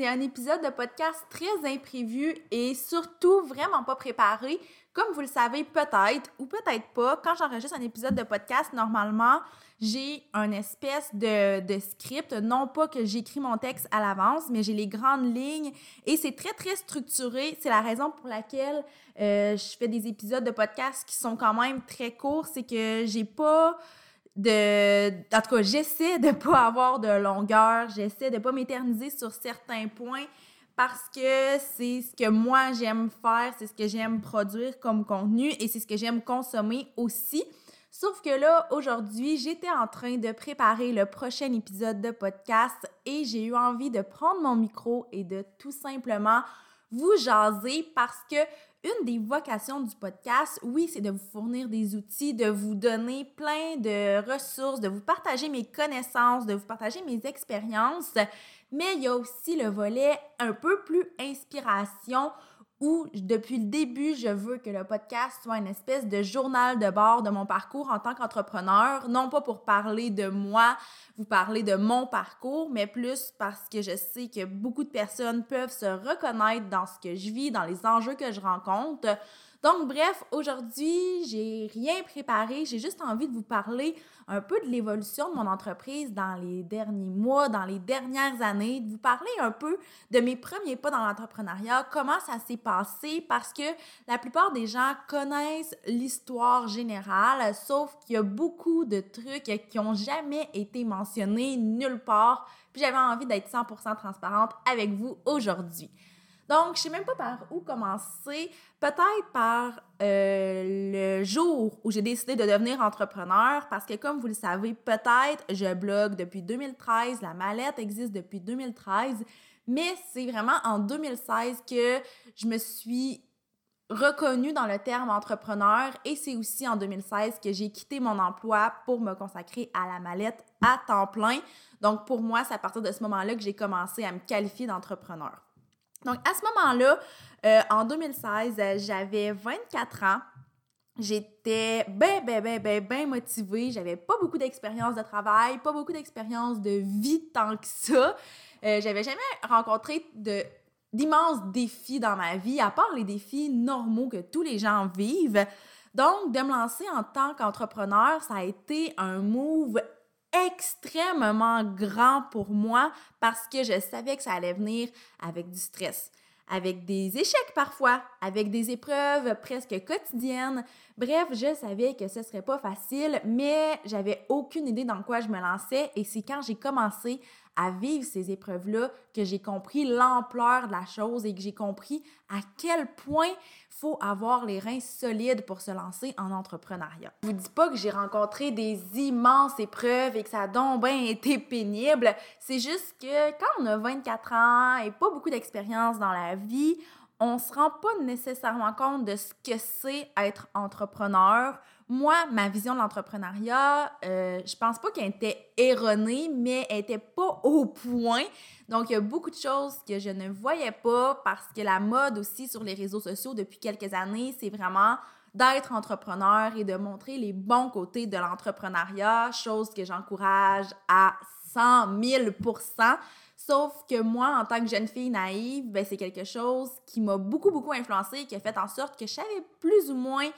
c'est un épisode de podcast très imprévu et surtout vraiment pas préparé. Comme vous le savez peut-être ou peut-être pas, quand j'enregistre un épisode de podcast, normalement, j'ai un espèce de, script. Non pas que j'écris mon texte à l'avance, mais j'ai les grandes lignes et c'est très, très structuré. C'est la raison pour laquelle euh, je fais des épisodes de podcast qui sont quand même très courts. C'est que j'ai pas de en tout cas j'essaie de pas avoir de longueur j'essaie de pas m'éterniser sur certains points parce que c'est ce que moi j'aime faire c'est ce que j'aime produire comme contenu et c'est ce que j'aime consommer aussi. Sauf que là aujourd'hui j'étais en train de préparer le prochain épisode de podcast et j'ai eu envie de prendre mon micro et de tout simplement vous jaser parce que une des vocations du podcast, oui, c'est de vous fournir des outils, de vous donner plein de ressources, de vous partager mes connaissances, de vous partager mes expériences, mais il y a aussi le volet un peu plus inspiration où depuis le début, je veux que le podcast soit une espèce de journal de bord de mon parcours en tant qu'entrepreneur, non pas pour parler de moi, vous parler de mon parcours, mais plus parce que je sais que beaucoup de personnes peuvent se reconnaître dans ce que je vis, dans les enjeux que je rencontre. Donc, bref, aujourd'hui, j'ai rien préparé. J'ai juste envie de vous parler un peu de l'évolution de mon entreprise dans les derniers mois, dans les dernières années, de vous parler un peu de mes premiers pas dans l'entrepreneuriat, comment ça s'est passé, parce que la plupart des gens connaissent l'histoire générale, sauf qu'il y a beaucoup de trucs qui n'ont jamais été mentionnés nulle part. Puis j'avais envie d'être 100% transparente avec vous aujourd'hui. Donc, je sais même pas par où commencer. Peut-être par euh, le jour où j'ai décidé de devenir entrepreneur, parce que comme vous le savez, peut-être, je blogue depuis 2013, la mallette existe depuis 2013, mais c'est vraiment en 2016 que je me suis reconnue dans le terme entrepreneur et c'est aussi en 2016 que j'ai quitté mon emploi pour me consacrer à la mallette à temps plein. Donc pour moi, c'est à partir de ce moment-là que j'ai commencé à me qualifier d'entrepreneur. Donc, à ce moment-là, euh, en 2016, euh, j'avais 24 ans. J'étais bien, bien, bien, bien, bien motivée. J'avais pas beaucoup d'expérience de travail, pas beaucoup d'expérience de vie tant que ça. Euh, j'avais jamais rencontré d'immenses défis dans ma vie, à part les défis normaux que tous les gens vivent. Donc, de me lancer en tant qu'entrepreneur, ça a été un move extrêmement grand pour moi parce que je savais que ça allait venir avec du stress, avec des échecs parfois, avec des épreuves presque quotidiennes. Bref, je savais que ce serait pas facile, mais j'avais aucune idée dans quoi je me lançais et c'est quand j'ai commencé à vivre ces épreuves-là que j'ai compris l'ampleur de la chose et que j'ai compris à quel point faut avoir les reins solides pour se lancer en entrepreneuriat. Je vous dis pas que j'ai rencontré des immenses épreuves et que ça a donc bien été pénible. C'est juste que quand on a 24 ans et pas beaucoup d'expérience dans la vie, on se rend pas nécessairement compte de ce que c'est être entrepreneur. Moi, ma vision de l'entrepreneuriat, euh, je pense pas qu'elle était erronée, mais elle était pas au point. Donc, il y a beaucoup de choses que je ne voyais pas parce que la mode aussi sur les réseaux sociaux depuis quelques années, c'est vraiment d'être entrepreneur et de montrer les bons côtés de l'entrepreneuriat, chose que j'encourage à 100 000% Sauf que moi, en tant que jeune fille naïve, ben, c'est quelque chose qui m'a beaucoup, beaucoup influencée, qui a fait en sorte que je savais plus ou moins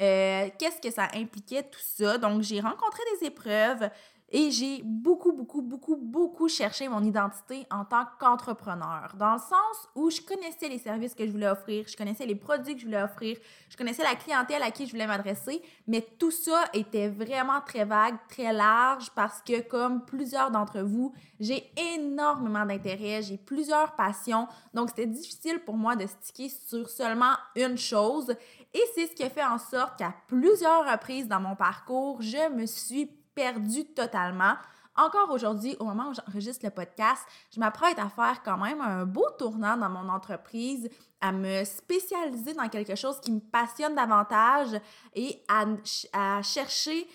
euh, qu'est-ce que ça impliquait tout ça? Donc, j'ai rencontré des épreuves, et j'ai beaucoup, beaucoup, beaucoup, beaucoup cherché mon identité en tant qu'entrepreneur, dans le sens où je connaissais les services que je voulais offrir, je connaissais les produits que je voulais offrir, je connaissais la clientèle à qui je voulais m'adresser, mais tout ça était vraiment très vague, très large, parce que comme plusieurs d'entre vous, j'ai énormément d'intérêt, j'ai plusieurs passions, donc c'était difficile pour moi de sticker sur seulement une chose, et c'est ce qui a fait en sorte qu'à plusieurs reprises dans mon parcours, je me suis perdu totalement encore aujourd'hui, au moment où j'enregistre le podcast, je m'apprête à faire quand même un beau tournant dans mon entreprise, à me spécialiser dans quelque chose qui me passionne davantage et à, à chercher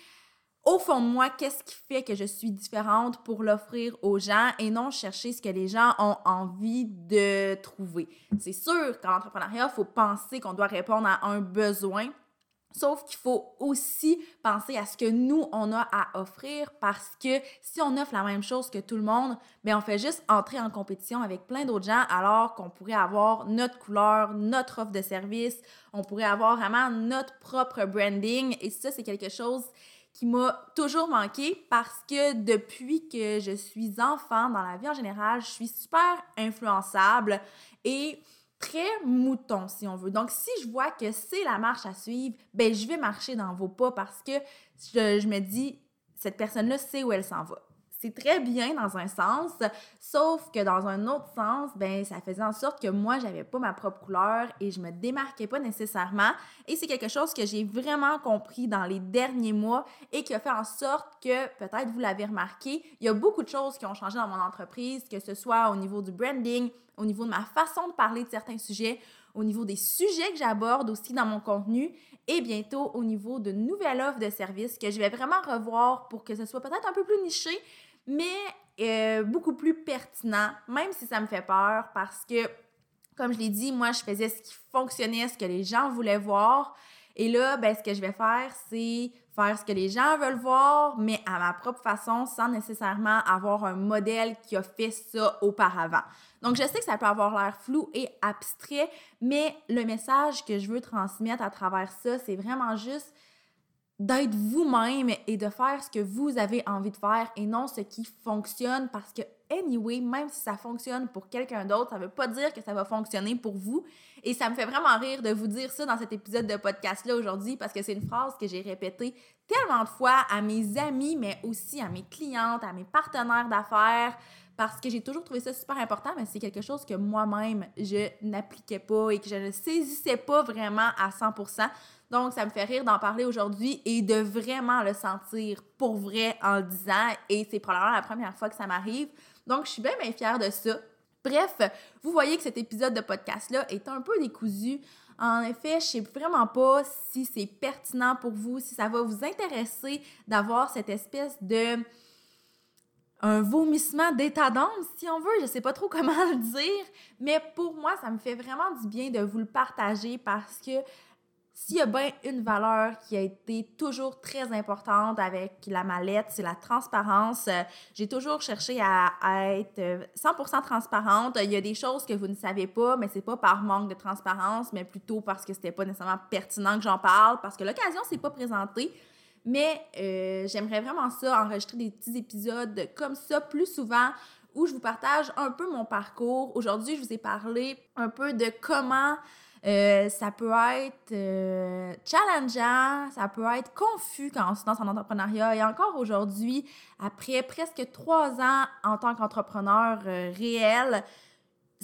au fond de moi, qu'est-ce qui fait que je suis différente pour l'offrir aux gens et non chercher ce que les gens ont envie de trouver. C'est sûr qu'en entrepreneuriat, il faut penser qu'on doit répondre à un besoin. Sauf qu'il faut aussi penser à ce que nous, on a à offrir parce que si on offre la même chose que tout le monde, bien, on fait juste entrer en compétition avec plein d'autres gens alors qu'on pourrait avoir notre couleur, notre offre de service, on pourrait avoir vraiment notre propre branding. Et ça, c'est quelque chose qui m'a toujours manqué parce que depuis que je suis enfant, dans la vie en général, je suis super influençable et très mouton, si on veut. Donc, si je vois que c'est la marche à suivre, ben je vais marcher dans vos pas parce que je, me dis, cette personne-là sait où elle s'en va c'est très bien dans un sens, sauf que dans un autre sens, ben ça faisait en sorte que moi j'avais pas ma propre couleur et je me démarquais pas nécessairement. Et c'est quelque chose que j'ai vraiment compris dans les derniers mois et qui a fait en sorte que peut-être vous l'avez remarqué, il y a beaucoup de choses qui ont changé dans mon entreprise, que ce soit au niveau du branding, au niveau de ma façon de parler de certains sujets, au niveau des sujets que j'aborde aussi dans mon contenu et bientôt au niveau de nouvelles offres de services que je vais vraiment revoir pour que ce soit peut-être un peu plus niché, mais euh, beaucoup plus pertinent, même si ça me fait peur parce que, comme je l'ai dit, moi, je faisais ce qui fonctionnait, ce que les gens voulaient voir. Et là, ben, ce que je vais faire, c'est faire ce que les gens veulent voir, mais à ma propre façon, sans nécessairement avoir un modèle qui a fait ça auparavant. Donc, je sais que ça peut avoir l'air flou et abstrait, mais le message que je veux transmettre à travers ça, c'est vraiment juste d'être vous-même et de faire ce que vous avez envie de faire et non ce qui fonctionne parce que anyway, même si ça fonctionne pour quelqu'un d'autre, ça veut pas dire que ça va fonctionner pour vous. Et ça me fait vraiment rire de vous dire ça dans cet épisode de podcast-là aujourd'hui parce que c'est une phrase que j'ai répétée tellement de fois à mes amis, mais aussi à mes clientes, à mes partenaires d'affaires, parce que j'ai toujours trouvé ça super important, mais c'est quelque chose que moi-même, je n'appliquais pas et que je ne saisissais pas vraiment à 100%. Donc, ça me fait rire d'en parler aujourd'hui et de vraiment le sentir pour vrai en le disant. Et c'est probablement la première fois que ça m'arrive. Donc, je suis bien, bien fière de ça. Bref, vous voyez que cet épisode de podcast-là est un peu décousu. En effet, je sais vraiment pas si c'est pertinent pour vous, si ça va vous intéresser d'avoir cette espèce de un vomissement d'état d'âme, si on veut. Je sais pas trop comment le dire, mais pour moi, ça me fait vraiment du bien de vous le partager parce que s'il y a bien une valeur qui a été toujours très importante avec la mallette, c'est la transparence. J'ai toujours cherché à, être 100% transparente. Il y a des choses que vous ne savez pas, mais c'est pas par manque de transparence, mais plutôt parce que c'était pas nécessairement pertinent que j'en parle, parce que l'occasion s'est pas présentée. Mais euh, j'aimerais vraiment ça, enregistrer des petits épisodes comme ça plus souvent où je vous partage un peu mon parcours. Aujourd'hui, je vous ai parlé un peu de comment euh, ça peut être euh, challengeant, ça peut être confus quand on se lance en entrepreneuriat. Et encore aujourd'hui, après presque trois ans en tant qu'entrepreneur réel,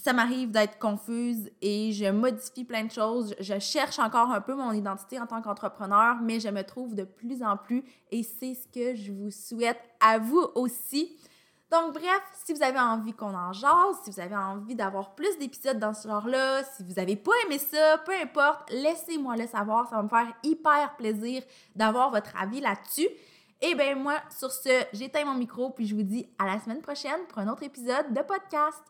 ça m'arrive d'être confuse et je modifie plein de choses. Je cherche encore un peu mon identité en tant qu'entrepreneur, mais je me trouve de plus en plus et c'est ce que je vous souhaite à vous aussi. Donc, bref, si vous avez envie qu'on en jase, si vous avez envie d'avoir plus d'épisodes dans ce genre-là, si vous n'avez pas aimé ça, peu importe, laissez-moi le savoir. Ça va me faire hyper plaisir d'avoir votre avis là-dessus. Et bien, moi, sur ce, j'éteins mon micro puis je vous dis à la semaine prochaine pour un autre épisode de podcast.